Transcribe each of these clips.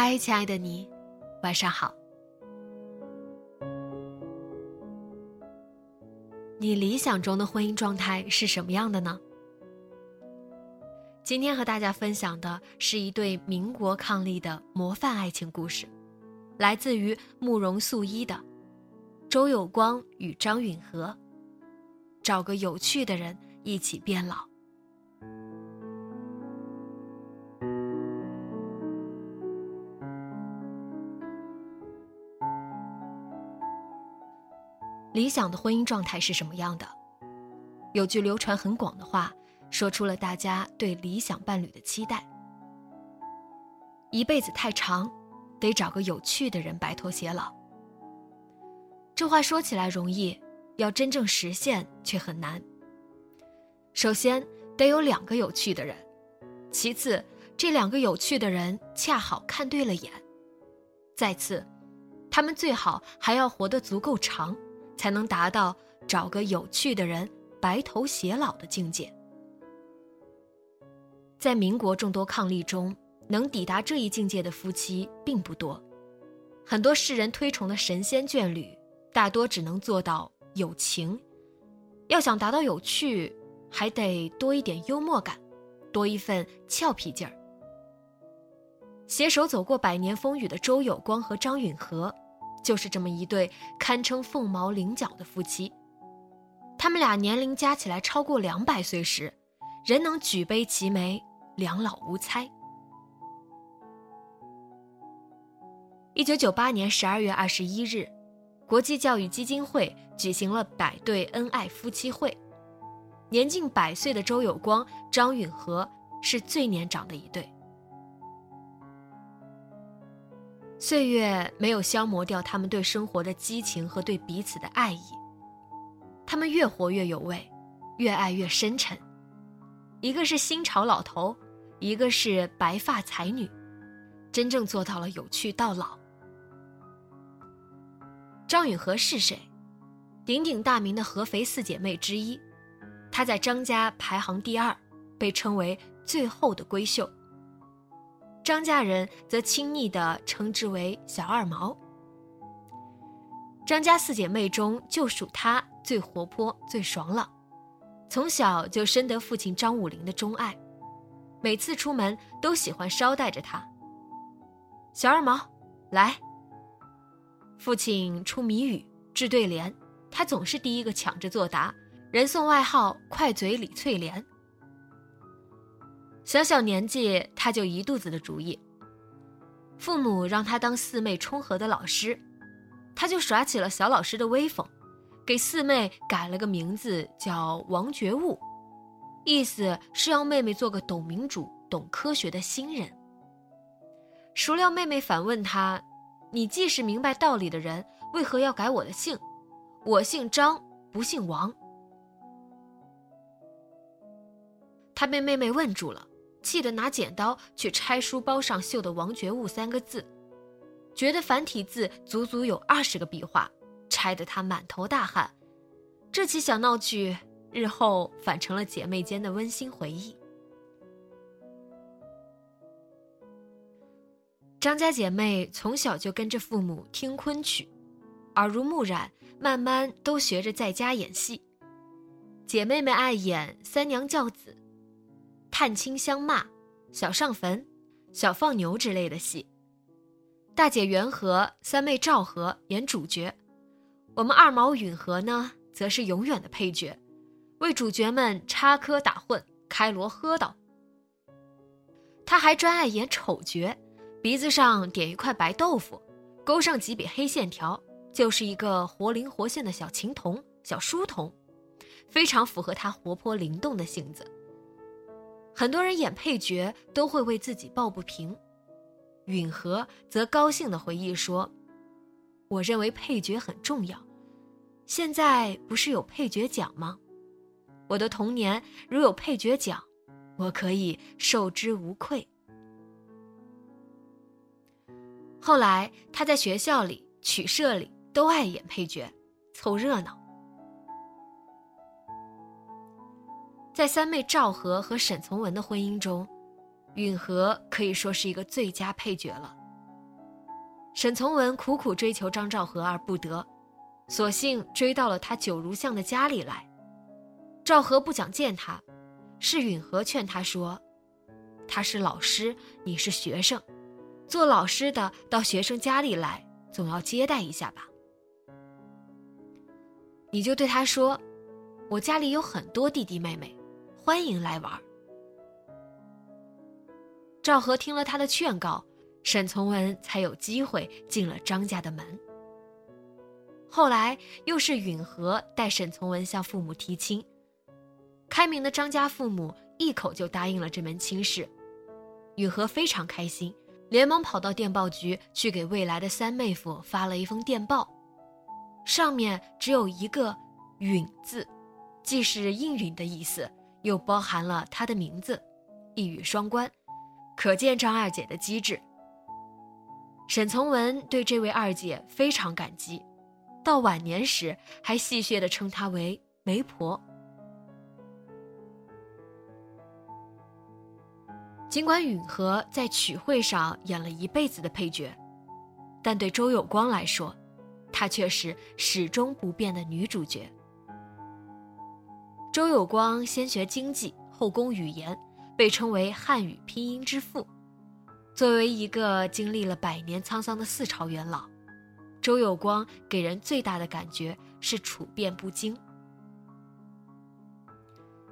嗨，亲爱的你，晚上好。你理想中的婚姻状态是什么样的呢？今天和大家分享的是一对民国伉俪的模范爱情故事，来自于慕容素一的周有光与张允和。找个有趣的人一起变老。理想的婚姻状态是什么样的？有句流传很广的话，说出了大家对理想伴侣的期待：一辈子太长，得找个有趣的人白头偕老。这话说起来容易，要真正实现却很难。首先得有两个有趣的人，其次这两个有趣的人恰好看对了眼，再次，他们最好还要活得足够长。才能达到找个有趣的人白头偕老的境界。在民国众多伉俪中，能抵达这一境界的夫妻并不多。很多世人推崇的神仙眷侣，大多只能做到有情。要想达到有趣，还得多一点幽默感，多一份俏皮劲儿。携手走过百年风雨的周有光和张允和。就是这么一对堪称凤毛麟角的夫妻，他们俩年龄加起来超过两百岁时，仍能举杯齐眉，两老无猜。一九九八年十二月二十一日，国际教育基金会举行了百对恩爱夫妻会，年近百岁的周有光、张允和是最年长的一对。岁月没有消磨掉他们对生活的激情和对彼此的爱意，他们越活越有味，越爱越深沉。一个是新潮老头，一个是白发才女，真正做到了有趣到老。张允和是谁？鼎鼎大名的合肥四姐妹之一，她在张家排行第二，被称为最后的闺秀。张家人则亲昵地称之为“小二毛”。张家四姐妹中，就属她最活泼、最爽朗，从小就深得父亲张武龄的钟爱，每次出门都喜欢捎带着她。小二毛，来。父亲出谜语、制对联，她总是第一个抢着作答，人送外号“快嘴李翠莲”。小小年纪，他就一肚子的主意。父母让他当四妹冲和的老师，他就耍起了小老师的威风，给四妹改了个名字叫王觉悟，意思是要妹妹做个懂民主、懂科学的新人。孰料妹妹反问他：“你既是明白道理的人，为何要改我的姓？我姓张，不姓王。”他被妹妹问住了。气得拿剪刀去拆书包上绣的“王觉悟”三个字，觉得繁体字足足有二十个笔画，拆得他满头大汗。这起小闹剧日后反成了姐妹间的温馨回忆。张家姐妹从小就跟着父母听昆曲，耳濡目染，慢慢都学着在家演戏。姐妹们爱演三娘教子。探亲相骂、小上坟、小放牛之类的戏。大姐元和、三妹赵和演主角，我们二毛允和呢，则是永远的配角，为主角们插科打诨、开锣喝道。他还专爱演丑角，鼻子上点一块白豆腐，勾上几笔黑线条，就是一个活灵活现的小琴童、小书童，非常符合他活泼灵动的性子。很多人演配角都会为自己抱不平。允和则高兴地回忆说：“我认为配角很重要，现在不是有配角奖吗？我的童年如有配角奖，我可以受之无愧。”后来他在学校里、曲社里都爱演配角，凑热闹。在三妹赵和和沈从文的婚姻中。允和可以说是一个最佳配角了。沈从文苦苦追求张兆和而不得，索性追到了他九如巷的家里来。赵和不想见他，是允和劝他说：“他是老师，你是学生，做老师的到学生家里来，总要接待一下吧。你就对他说，我家里有很多弟弟妹妹，欢迎来玩。”赵和听了他的劝告，沈从文才有机会进了张家的门。后来又是允和带沈从文向父母提亲，开明的张家父母一口就答应了这门亲事，允和非常开心，连忙跑到电报局去给未来的三妹夫发了一封电报，上面只有一个“允”字，既是应允的意思，又包含了他的名字，一语双关。可见张二姐的机智。沈从文对这位二姐非常感激，到晚年时还戏谑地称她为“媒婆”。尽管允和在曲会上演了一辈子的配角，但对周有光来说，她却是始终不变的女主角。周有光先学经济，后攻语言。被称为汉语拼音之父。作为一个经历了百年沧桑的四朝元老，周有光给人最大的感觉是处变不惊。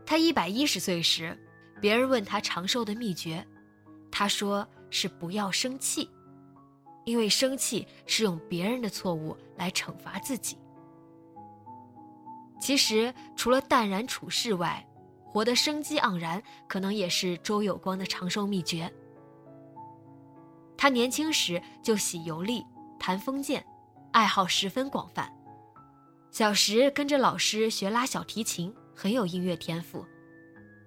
他一百一十岁时，别人问他长寿的秘诀，他说是不要生气，因为生气是用别人的错误来惩罚自己。其实，除了淡然处事外，活得生机盎然，可能也是周有光的长寿秘诀。他年轻时就喜游历、弹封建，爱好十分广泛。小时跟着老师学拉小提琴，很有音乐天赋。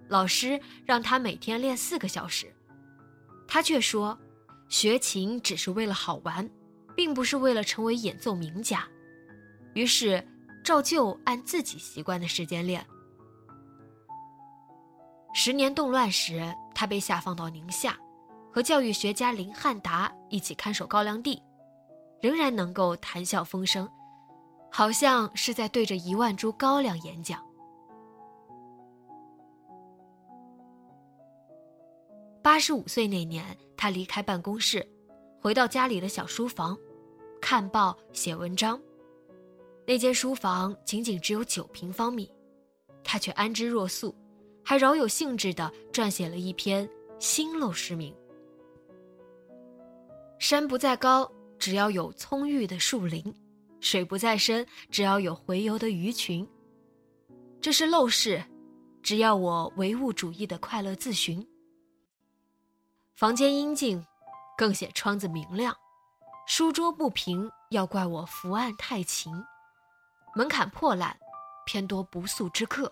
老师让他每天练四个小时，他却说，学琴只是为了好玩，并不是为了成为演奏名家。于是，照旧按自己习惯的时间练。十年动乱时，他被下放到宁夏，和教育学家林汉达一起看守高粱地，仍然能够谈笑风生，好像是在对着一万株高粱演讲。八十五岁那年，他离开办公室，回到家里的小书房，看报写文章。那间书房仅仅只有九平方米，他却安之若素。还饶有兴致地撰写了一篇《新陋室铭》。山不在高，只要有葱郁的树林；水不在深，只要有洄游的鱼群。这是陋室，只要我唯物主义的快乐自寻。房间阴静，更显窗子明亮；书桌不平，要怪我伏案太勤；门槛破烂，偏多不速之客；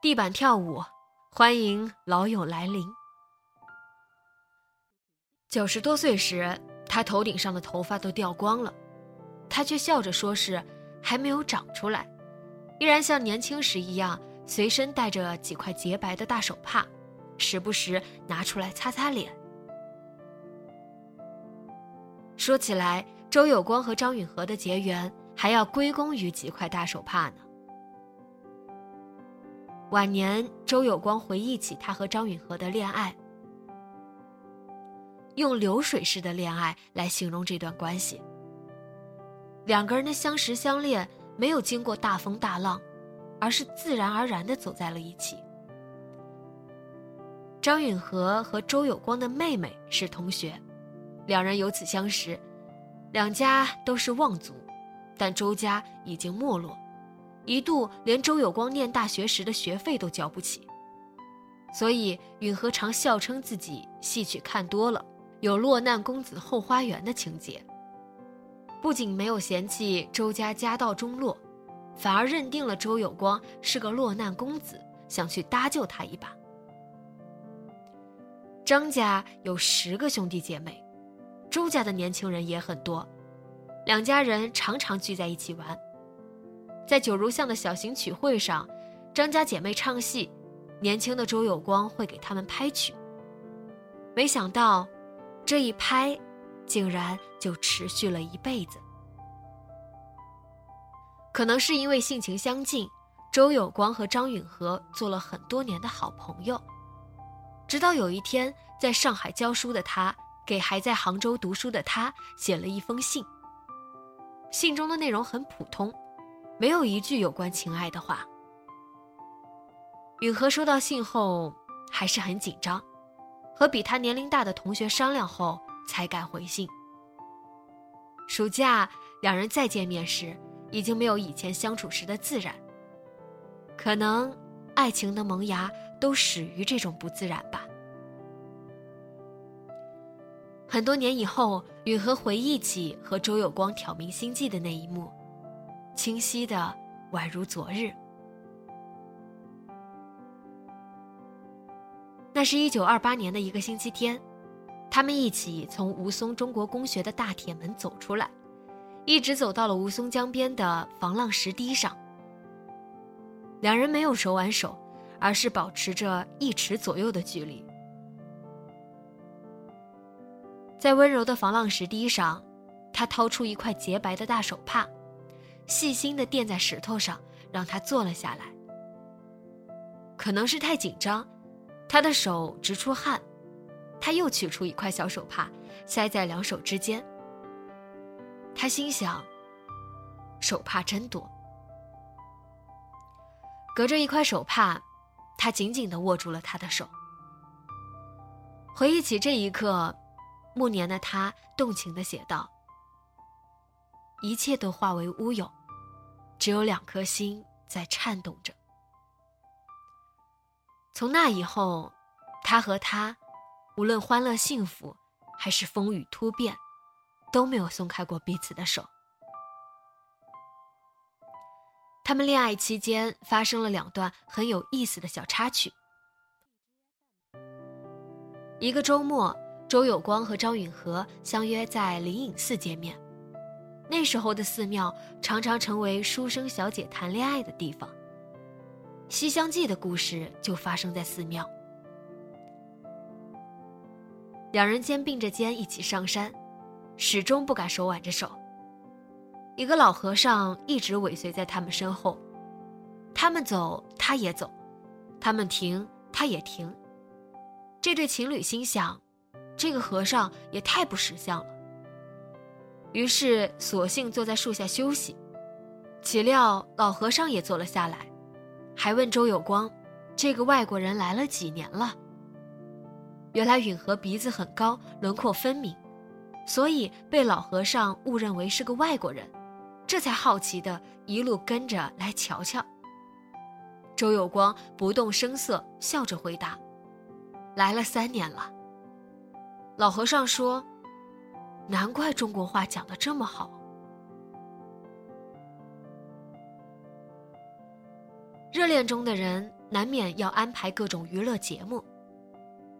地板跳舞。欢迎老友来临。九十多岁时，他头顶上的头发都掉光了，他却笑着说是还没有长出来，依然像年轻时一样，随身带着几块洁白的大手帕，时不时拿出来擦擦脸。说起来，周有光和张允和的结缘，还要归功于几块大手帕呢。晚年，周有光回忆起他和张允和的恋爱，用“流水式的恋爱”来形容这段关系。两个人的相识相恋没有经过大风大浪，而是自然而然的走在了一起。张允和和周有光的妹妹是同学，两人由此相识。两家都是望族，但周家已经没落，一度连周有光念大学时的学费都交不起。所以允和常笑称自己戏曲看多了，有落难公子后花园的情节。不仅没有嫌弃周家家道中落，反而认定了周有光是个落难公子，想去搭救他一把。张家有十个兄弟姐妹。周家的年轻人也很多，两家人常常聚在一起玩。在九如巷的小型曲会上，张家姐妹唱戏，年轻的周有光会给他们拍曲。没想到，这一拍，竟然就持续了一辈子。可能是因为性情相近，周有光和张允和做了很多年的好朋友。直到有一天，在上海教书的他。给还在杭州读书的他写了一封信。信中的内容很普通，没有一句有关情爱的话。允和收到信后还是很紧张，和比他年龄大的同学商量后才敢回信。暑假两人再见面时，已经没有以前相处时的自然。可能爱情的萌芽都始于这种不自然吧。很多年以后，允和回忆起和周有光挑明心计的那一幕，清晰的宛如昨日。那是一九二八年的一个星期天，他们一起从吴淞中国公学的大铁门走出来，一直走到了吴淞江边的防浪石堤上。两人没有手挽手，而是保持着一尺左右的距离。在温柔的防浪石堤上，他掏出一块洁白的大手帕，细心地垫在石头上，让他坐了下来。可能是太紧张，他的手直出汗。他又取出一块小手帕，塞在两手之间。他心想：手帕真多。隔着一块手帕，他紧紧地握住了他的手。回忆起这一刻。暮年的他动情地写道：“一切都化为乌有，只有两颗心在颤动着。从那以后，他和他，无论欢乐幸福，还是风雨突变，都没有松开过彼此的手。他们恋爱期间发生了两段很有意思的小插曲。一个周末。”周有光和张允和相约在灵隐寺见面。那时候的寺庙常常成为书生小姐谈恋爱的地方。《西厢记》的故事就发生在寺庙。两人肩并着肩一起上山，始终不敢手挽着手。一个老和尚一直尾随在他们身后，他们走，他也走；他们停，他也停。这对情侣心想。这个和尚也太不识相了。于是索性坐在树下休息。岂料老和尚也坐了下来，还问周有光：“这个外国人来了几年了？”原来允和鼻子很高，轮廓分明，所以被老和尚误认为是个外国人，这才好奇的一路跟着来瞧瞧。周有光不动声色，笑着回答：“来了三年了。”老和尚说：“难怪中国话讲的这么好。”热恋中的人难免要安排各种娱乐节目。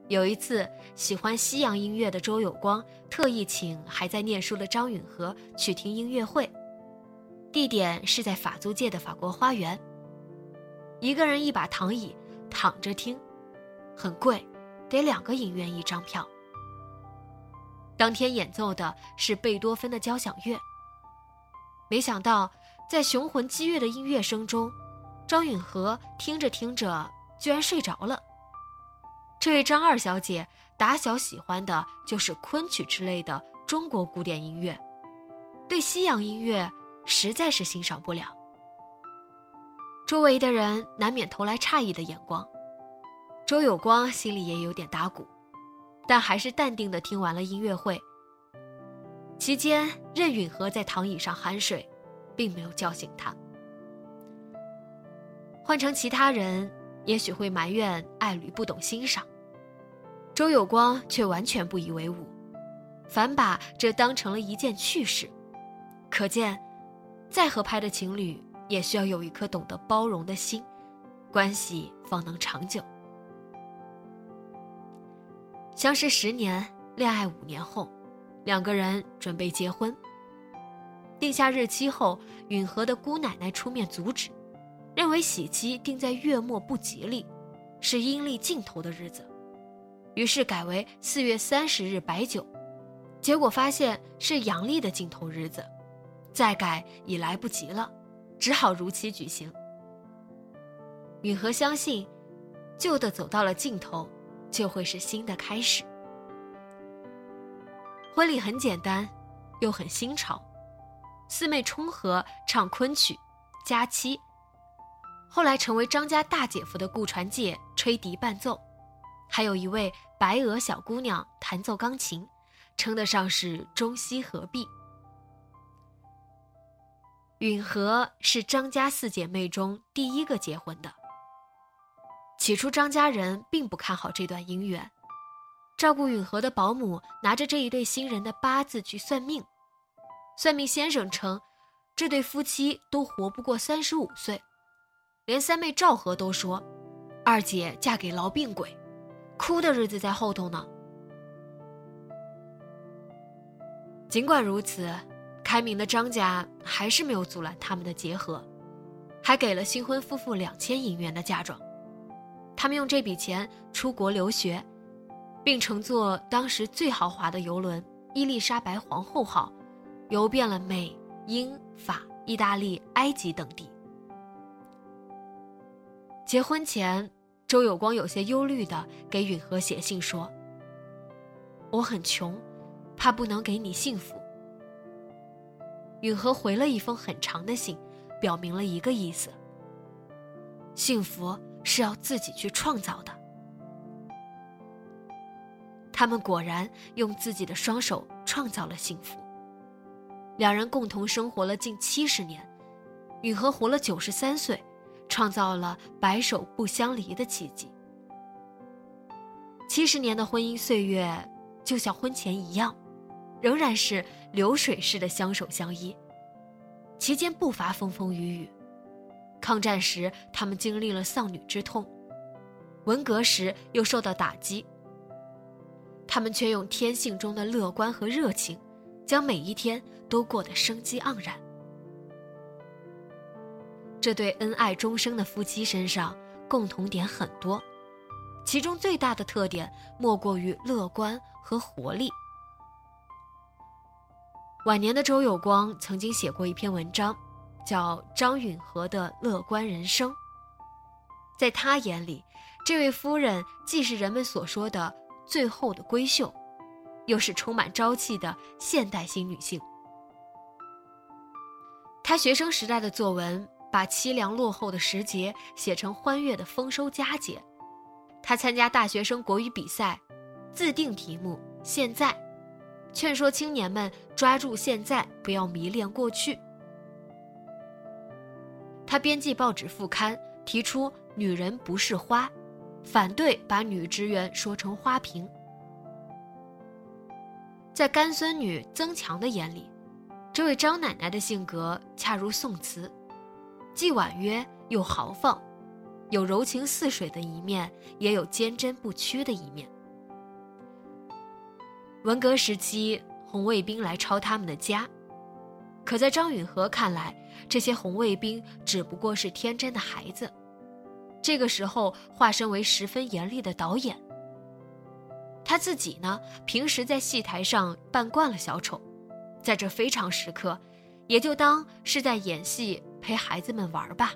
有一次，喜欢西洋音乐的周有光特意请还在念书的张允和去听音乐会，地点是在法租界的法国花园。一个人一把躺椅，躺着听，很贵，得两个影院一张票。当天演奏的是贝多芬的交响乐。没想到，在雄浑激越的音乐声中，张允和听着听着居然睡着了。这位张二小姐打小喜欢的就是昆曲之类的中国古典音乐，对西洋音乐实在是欣赏不了。周围的人难免投来诧异的眼光，周有光心里也有点打鼓，但还是淡定的听完了音乐会。期间，任允和在躺椅上酣睡，并没有叫醒他。换成其他人，也许会埋怨爱侣不懂欣赏。周有光却完全不以为忤，反把这当成了一件趣事。可见，再合拍的情侣也需要有一颗懂得包容的心，关系方能长久。相识十年，恋爱五年后。两个人准备结婚。定下日期后，允和的姑奶奶出面阻止，认为喜期定在月末不吉利，是阴历尽头的日子，于是改为四月三十日摆酒。结果发现是阳历的尽头日子，再改已来不及了，只好如期举行。允和相信，旧的走到了尽头，就会是新的开始。婚礼很简单，又很新潮。四妹冲和唱昆曲，佳期。后来成为张家大姐夫的顾传介吹笛伴奏，还有一位白鹅小姑娘弹奏钢琴，称得上是中西合璧。允和是张家四姐妹中第一个结婚的。起初张家人并不看好这段姻缘。照顾允和的保姆拿着这一对新人的八字去算命，算命先生称，这对夫妻都活不过三十五岁，连三妹赵和都说，二姐嫁给痨病鬼，哭的日子在后头呢。尽管如此，开明的张家还是没有阻拦他们的结合，还给了新婚夫妇两千银元的嫁妆，他们用这笔钱出国留学。并乘坐当时最豪华的游轮“伊丽莎白皇后号”，游遍了美、英、法、意大利、埃及等地。结婚前，周有光有些忧虑地给允和写信说：“我很穷，怕不能给你幸福。”允和回了一封很长的信，表明了一个意思：幸福是要自己去创造的。他们果然用自己的双手创造了幸福。两人共同生活了近七十年，允和活了九十三岁，创造了白首不相离的奇迹。七十年的婚姻岁月，就像婚前一样，仍然是流水似的相守相依。期间不乏风风雨雨。抗战时，他们经历了丧女之痛；文革时，又受到打击。他们却用天性中的乐观和热情，将每一天都过得生机盎然。这对恩爱终生的夫妻身上共同点很多，其中最大的特点莫过于乐观和活力。晚年的周有光曾经写过一篇文章，叫《张允和的乐观人生》。在他眼里，这位夫人既是人们所说的。最后的闺秀，又是充满朝气的现代型女性。她学生时代的作文，把凄凉落后的时节写成欢悦的丰收佳节。她参加大学生国语比赛，自定题目“现在”，劝说青年们抓住现在，不要迷恋过去。他编辑报纸副刊，提出“女人不是花”。反对把女职员说成花瓶。在干孙女曾强的眼里，这位张奶奶的性格恰如宋词，既婉约又豪放，有柔情似水的一面，也有坚贞不屈的一面。文革时期，红卫兵来抄他们的家，可在张允和看来，这些红卫兵只不过是天真的孩子。这个时候，化身为十分严厉的导演。他自己呢，平时在戏台上扮惯了小丑，在这非常时刻，也就当是在演戏，陪孩子们玩吧。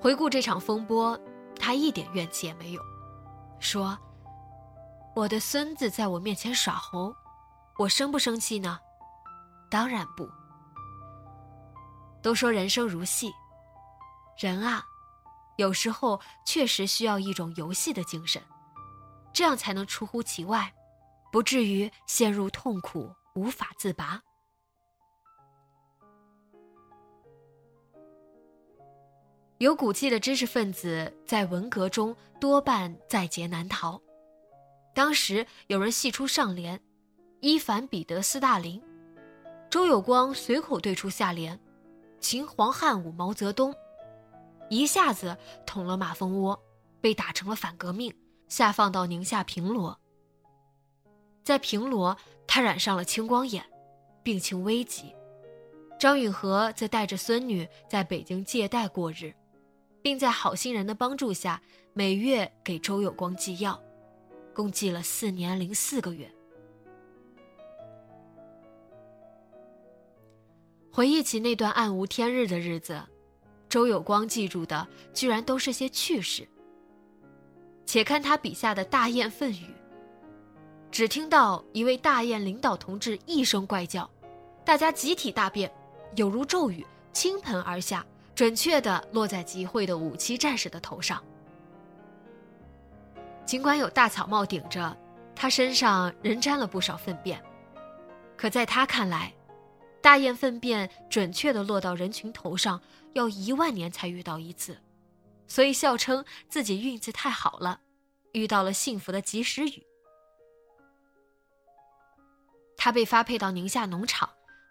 回顾这场风波，他一点怨气也没有，说：“我的孙子在我面前耍猴，我生不生气呢？当然不。都说人生如戏，人啊，有时候确实需要一种游戏的精神，这样才能出乎其外，不至于陷入痛苦无法自拔。”有骨气的知识分子在文革中多半在劫难逃。当时有人戏出上联：“伊凡彼得斯大林。”周有光随口对出下联：“秦皇汉武毛泽东。”一下子捅了马蜂窝，被打成了反革命，下放到宁夏平罗。在平罗，他染上了青光眼，病情危急。张允和则带着孙女在北京借贷过日。并在好心人的帮助下，每月给周有光寄药，共寄了四年零四个月。回忆起那段暗无天日的日子，周有光记住的居然都是些趣事。且看他笔下的大雁粪语，只听到一位大雁领导同志一声怪叫，大家集体大便，有如骤雨倾盆而下。准确地落在集会的五七战士的头上。尽管有大草帽顶着，他身上仍沾了不少粪便，可在他看来，大雁粪便准确地落到人群头上要一万年才遇到一次，所以笑称自己运气太好了，遇到了幸福的及时雨。他被发配到宁夏农场，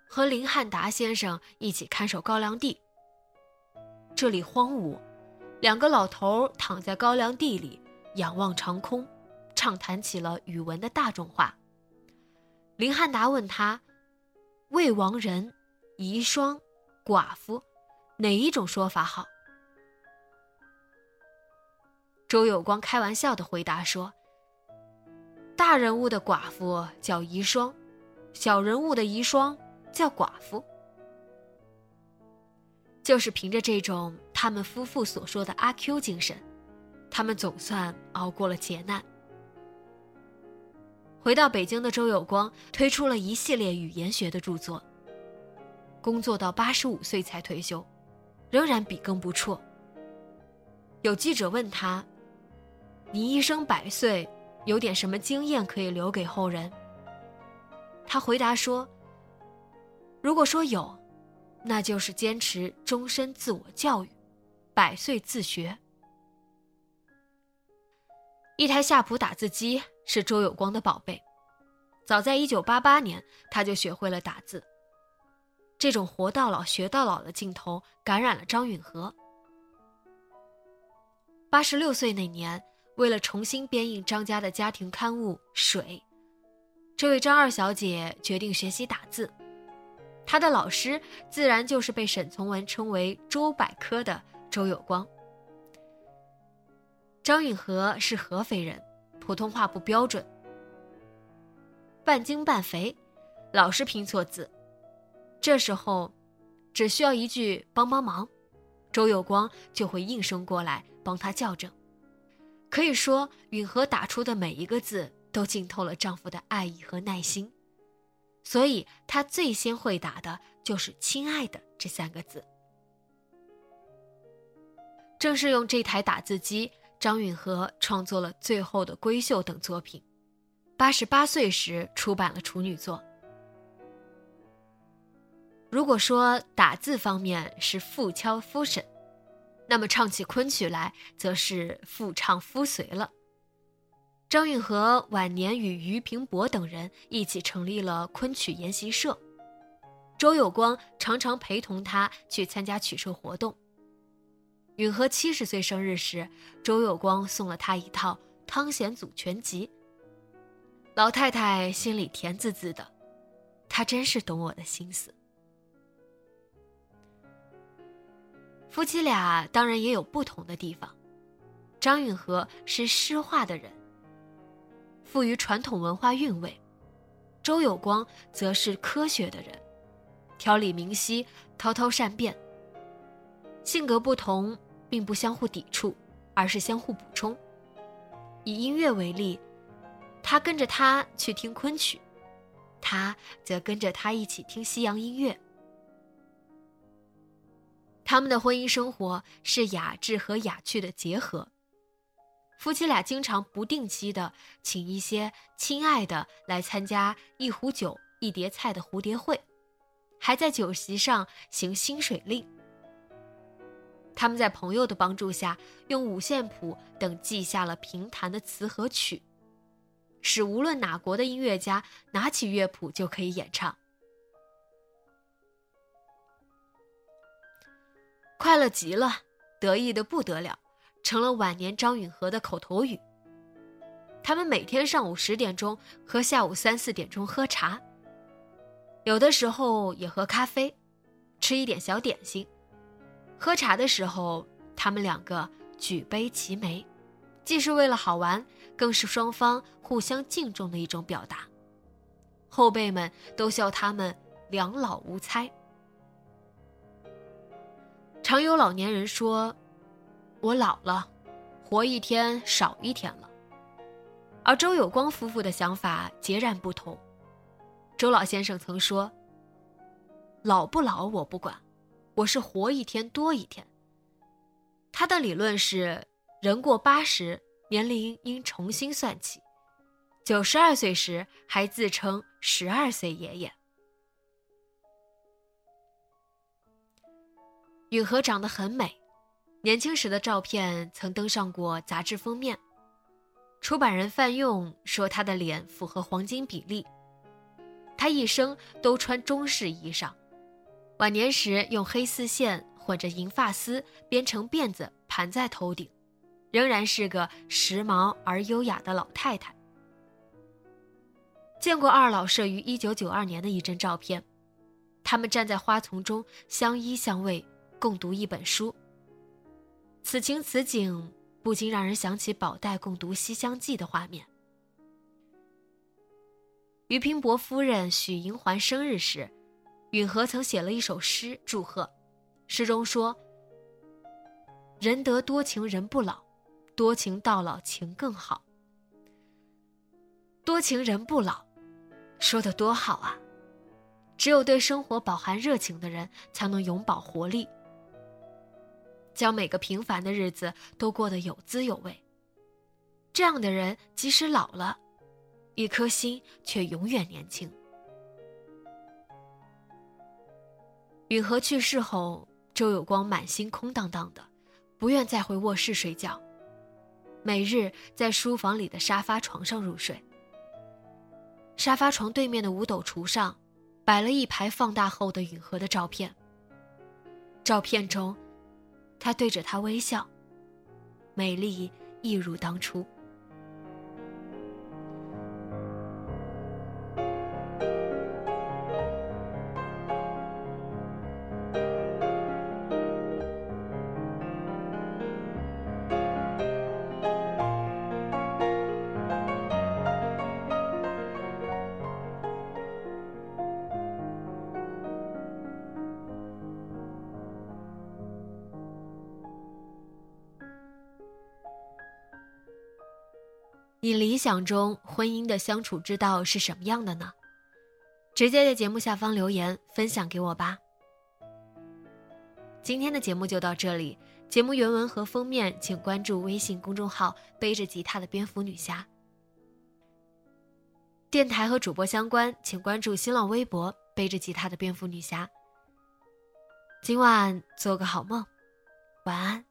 和林汉达先生一起看守高粱地。这里荒芜，两个老头躺在高粱地里，仰望长空，畅谈起了语文的大众化。林汉达问他：“未亡人、遗孀、寡妇，哪一种说法好？”周有光开玩笑的回答说：“大人物的寡妇叫遗孀，小人物的遗孀叫寡妇。”就是凭着这种他们夫妇所说的阿 Q 精神，他们总算熬过了劫难。回到北京的周有光推出了一系列语言学的著作，工作到八十五岁才退休，仍然笔耕不辍。有记者问他：“你一生百岁，有点什么经验可以留给后人？”他回答说：“如果说有。”那就是坚持终身自我教育，百岁自学。一台夏普打字机是周有光的宝贝，早在1988年他就学会了打字。这种活到老学到老的劲头感染了张允和。八十六岁那年，为了重新编印张家的家庭刊物《水》，这位张二小姐决定学习打字。她的老师自然就是被沈从文称为“周百科”的周有光。张允和是合肥人，普通话不标准，半精半肥，老是拼错字。这时候，只需要一句“帮帮忙”，周有光就会应声过来帮他校正。可以说，允和打出的每一个字都浸透了丈夫的爱意和耐心。所以，她最先会打的就是“亲爱的”这三个字。正是用这台打字机，张允和创作了《最后的闺秀》等作品。八十八岁时出版了处女作。如果说打字方面是妇敲夫审，那么唱起昆曲来，则是妇唱夫随了。张允和晚年与俞平伯等人一起成立了昆曲研习社，周有光常常陪同他去参加曲社活动。允和七十岁生日时，周有光送了他一套《汤显祖全集》。老太太心里甜滋滋的，她真是懂我的心思。夫妻俩当然也有不同的地方，张允和是诗画的人。富于传统文化韵味，周有光则是科学的人，条理明晰，滔滔善辩。性格不同，并不相互抵触，而是相互补充。以音乐为例，他跟着他去听昆曲，他则跟着他一起听西洋音乐。他们的婚姻生活是雅致和雅趣的结合。夫妻俩经常不定期的请一些亲爱的来参加一壶酒一碟菜的蝴蝶会，还在酒席上行薪水令。他们在朋友的帮助下，用五线谱等记下了评弹的词和曲，使无论哪国的音乐家拿起乐谱就可以演唱。快乐极了，得意的不得了，成了晚年张允和的口头语。他们每天上午十点钟和下午三四点钟喝茶，有的时候也喝咖啡，吃一点小点心。喝茶的时候，他们两个举杯齐眉，既是为了好玩，更是双方互相敬重的一种表达。后辈们都笑他们两老无猜。常有老年人说：“我老了，活一天少一天了。”而周有光夫妇的想法截然不同。周老先生曾说：“老不老我不管。”我是活一天多一天。他的理论是，人过八十，年龄应重新算起。九十二岁时还自称十二岁爷爷。允和长得很美，年轻时的照片曾登上过杂志封面。出版人范用说，他的脸符合黄金比例。他一生都穿中式衣裳。晚年时用黑丝线混着银发丝编成辫子盘在头顶，仍然是个时髦而优雅的老太太。见过二老摄于一九九二年的一张照片，他们站在花丛中相依相偎，共读一本书。此情此景，不禁让人想起宝黛共读《西厢记》的画面。俞平伯夫人许银环生日时。允和曾写了一首诗祝贺，诗中说：“人得多情人不老，多情到老情更好。多情人不老，说的多好啊！只有对生活饱含热情的人，才能永葆活力，将每个平凡的日子都过得有滋有味。这样的人，即使老了，一颗心却永远年轻。”允和去世后，周有光满心空荡荡的，不愿再回卧室睡觉，每日在书房里的沙发床上入睡。沙发床对面的五斗橱上，摆了一排放大后的允和的照片。照片中，他对着他微笑，美丽一如当初。想中婚姻的相处之道是什么样的呢？直接在节目下方留言分享给我吧。今天的节目就到这里，节目原文和封面请关注微信公众号“背着吉他的蝙蝠女侠”。电台和主播相关，请关注新浪微博“背着吉他的蝙蝠女侠”。今晚做个好梦，晚安。